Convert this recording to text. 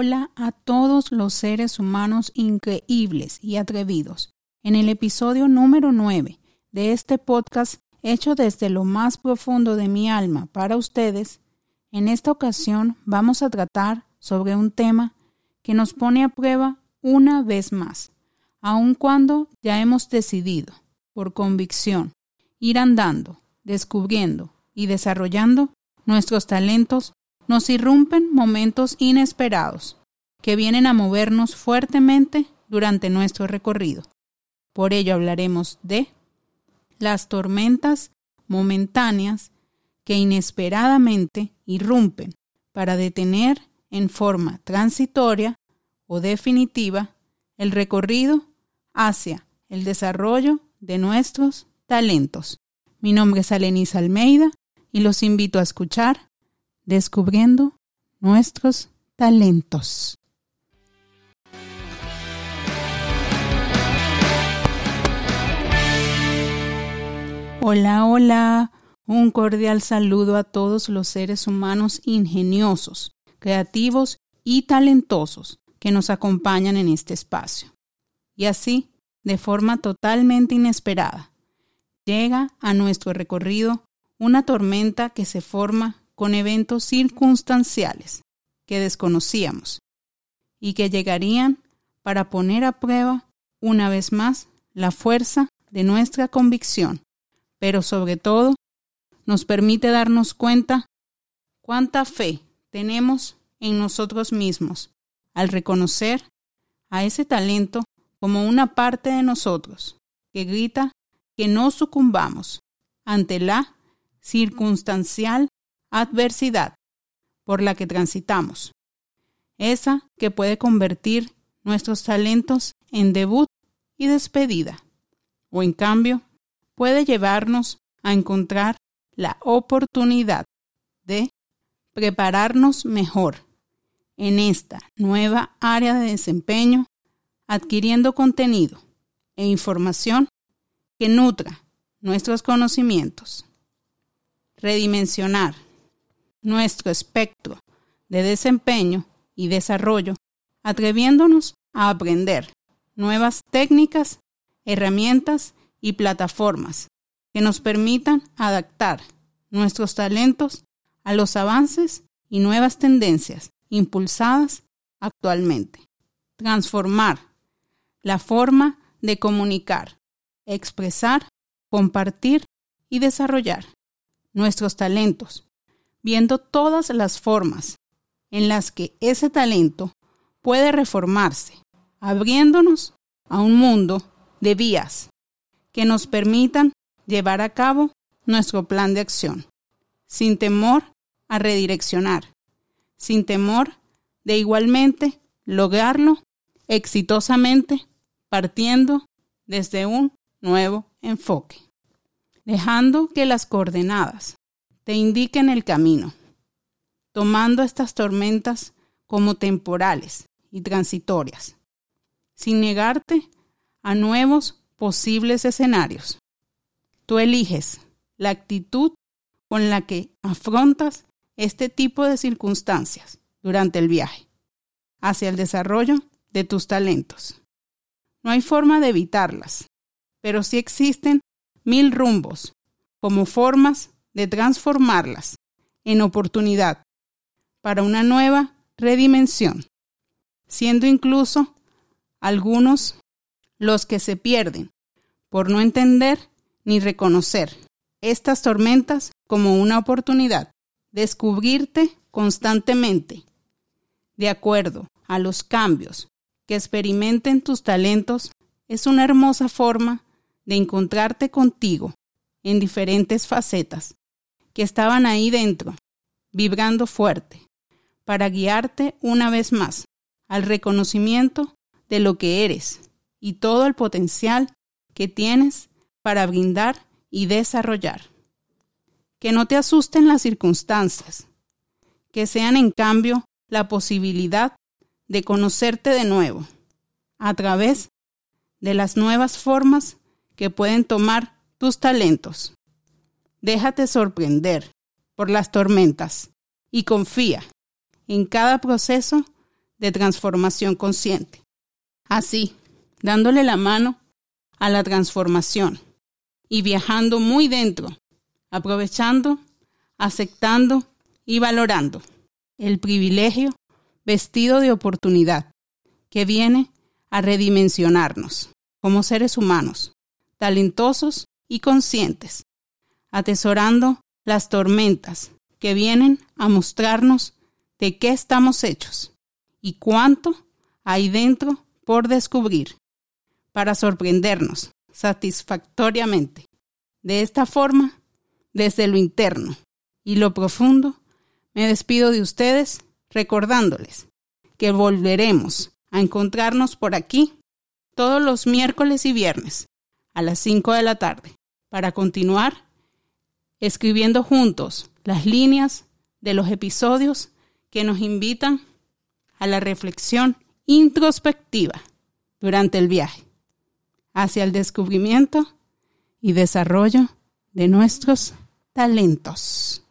Hola a todos los seres humanos increíbles y atrevidos. En el episodio número 9 de este podcast hecho desde lo más profundo de mi alma para ustedes, en esta ocasión vamos a tratar sobre un tema que nos pone a prueba una vez más, aun cuando ya hemos decidido, por convicción, ir andando, descubriendo y desarrollando nuestros talentos nos irrumpen momentos inesperados que vienen a movernos fuertemente durante nuestro recorrido. Por ello hablaremos de las tormentas momentáneas que inesperadamente irrumpen para detener en forma transitoria o definitiva el recorrido hacia el desarrollo de nuestros talentos. Mi nombre es Alenis Almeida y los invito a escuchar descubriendo nuestros talentos. Hola, hola. Un cordial saludo a todos los seres humanos ingeniosos, creativos y talentosos que nos acompañan en este espacio. Y así, de forma totalmente inesperada, llega a nuestro recorrido una tormenta que se forma con eventos circunstanciales que desconocíamos y que llegarían para poner a prueba una vez más la fuerza de nuestra convicción, pero sobre todo nos permite darnos cuenta cuánta fe tenemos en nosotros mismos al reconocer a ese talento como una parte de nosotros que grita que no sucumbamos ante la circunstancial adversidad por la que transitamos, esa que puede convertir nuestros talentos en debut y despedida, o en cambio puede llevarnos a encontrar la oportunidad de prepararnos mejor en esta nueva área de desempeño, adquiriendo contenido e información que nutra nuestros conocimientos. Redimensionar nuestro espectro de desempeño y desarrollo, atreviéndonos a aprender nuevas técnicas, herramientas y plataformas que nos permitan adaptar nuestros talentos a los avances y nuevas tendencias impulsadas actualmente. Transformar la forma de comunicar, expresar, compartir y desarrollar nuestros talentos viendo todas las formas en las que ese talento puede reformarse, abriéndonos a un mundo de vías que nos permitan llevar a cabo nuestro plan de acción, sin temor a redireccionar, sin temor de igualmente lograrlo exitosamente partiendo desde un nuevo enfoque, dejando que las coordenadas te indiquen el camino, tomando estas tormentas como temporales y transitorias, sin negarte a nuevos posibles escenarios. Tú eliges la actitud con la que afrontas este tipo de circunstancias durante el viaje hacia el desarrollo de tus talentos. No hay forma de evitarlas, pero sí existen mil rumbos como formas de transformarlas en oportunidad para una nueva redimensión, siendo incluso algunos los que se pierden por no entender ni reconocer estas tormentas como una oportunidad, descubrirte constantemente, de acuerdo a los cambios que experimenten tus talentos, es una hermosa forma de encontrarte contigo en diferentes facetas que estaban ahí dentro, vibrando fuerte, para guiarte una vez más al reconocimiento de lo que eres y todo el potencial que tienes para brindar y desarrollar. Que no te asusten las circunstancias, que sean en cambio la posibilidad de conocerte de nuevo a través de las nuevas formas que pueden tomar tus talentos. Déjate sorprender por las tormentas y confía en cada proceso de transformación consciente. Así, dándole la mano a la transformación y viajando muy dentro, aprovechando, aceptando y valorando el privilegio vestido de oportunidad que viene a redimensionarnos como seres humanos, talentosos y conscientes, atesorando las tormentas que vienen a mostrarnos de qué estamos hechos y cuánto hay dentro por descubrir para sorprendernos satisfactoriamente. De esta forma, desde lo interno y lo profundo, me despido de ustedes recordándoles que volveremos a encontrarnos por aquí todos los miércoles y viernes a las 5 de la tarde para continuar escribiendo juntos las líneas de los episodios que nos invitan a la reflexión introspectiva durante el viaje hacia el descubrimiento y desarrollo de nuestros talentos.